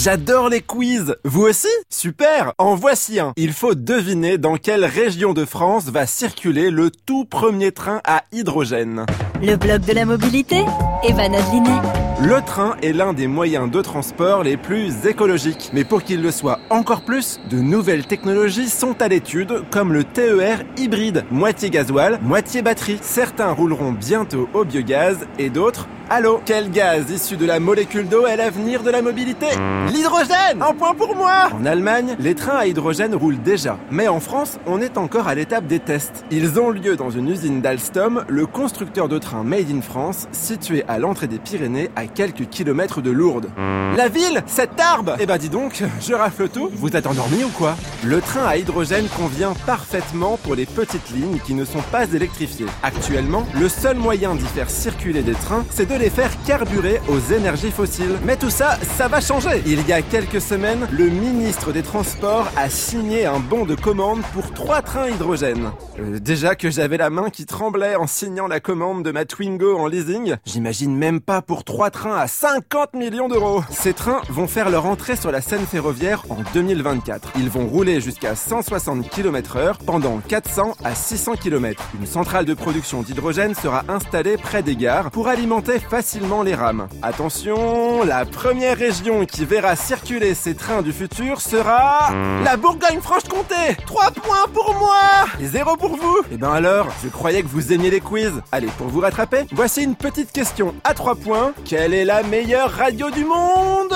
J'adore les quiz Vous aussi? Super En voici un Il faut deviner dans quelle région de France va circuler le tout premier train à hydrogène. Le blog de la mobilité Eva Adlinet. Le train est l'un des moyens de transport les plus écologiques. Mais pour qu'il le soit encore plus, de nouvelles technologies sont à l'étude, comme le TER hybride, moitié gasoil, moitié batterie. Certains rouleront bientôt au biogaz et d'autres Allô? Quel gaz issu de la molécule d'eau est l'avenir de la mobilité? L'hydrogène Un point pour moi En Allemagne, les trains à hydrogène roulent déjà. Mais en France, on est encore à l'étape des tests. Ils ont lieu dans une usine d'Alstom, le constructeur de trains made in France, situé à l'entrée des Pyrénées à quelques kilomètres de Lourdes. La ville Cette Tarbes Eh ben dis donc, je rafle tout. Vous êtes endormi ou quoi Le train à hydrogène convient parfaitement pour les petites lignes qui ne sont pas électrifiées. Actuellement, le seul moyen d'y faire circuler des trains, c'est de les faire carburer aux énergies fossiles. Mais tout ça, ça va changer. Il y a quelques semaines, le ministre des Transports a signé un bon de commande pour trois trains hydrogène. Euh, déjà que j'avais la main qui tremblait en signant la commande de ma Twingo en leasing, j'imagine même pas pour trois trains à 50 millions d'euros. Ces trains vont faire leur entrée sur la scène ferroviaire en 2024. Ils vont rouler jusqu'à 160 km heure pendant 400 à 600 km. Une centrale de production d'hydrogène sera installée près des gares pour alimenter facilement les rames. Attention, la première région qui verra circuler ces trains du futur sera la Bourgogne-Franche-Comté. 3 points pour moi et 0 pour vous. Et eh ben alors, je croyais que vous aimiez les quiz. Allez, pour vous rattraper, voici une petite question à 3 points. Quelle est la meilleure radio du monde?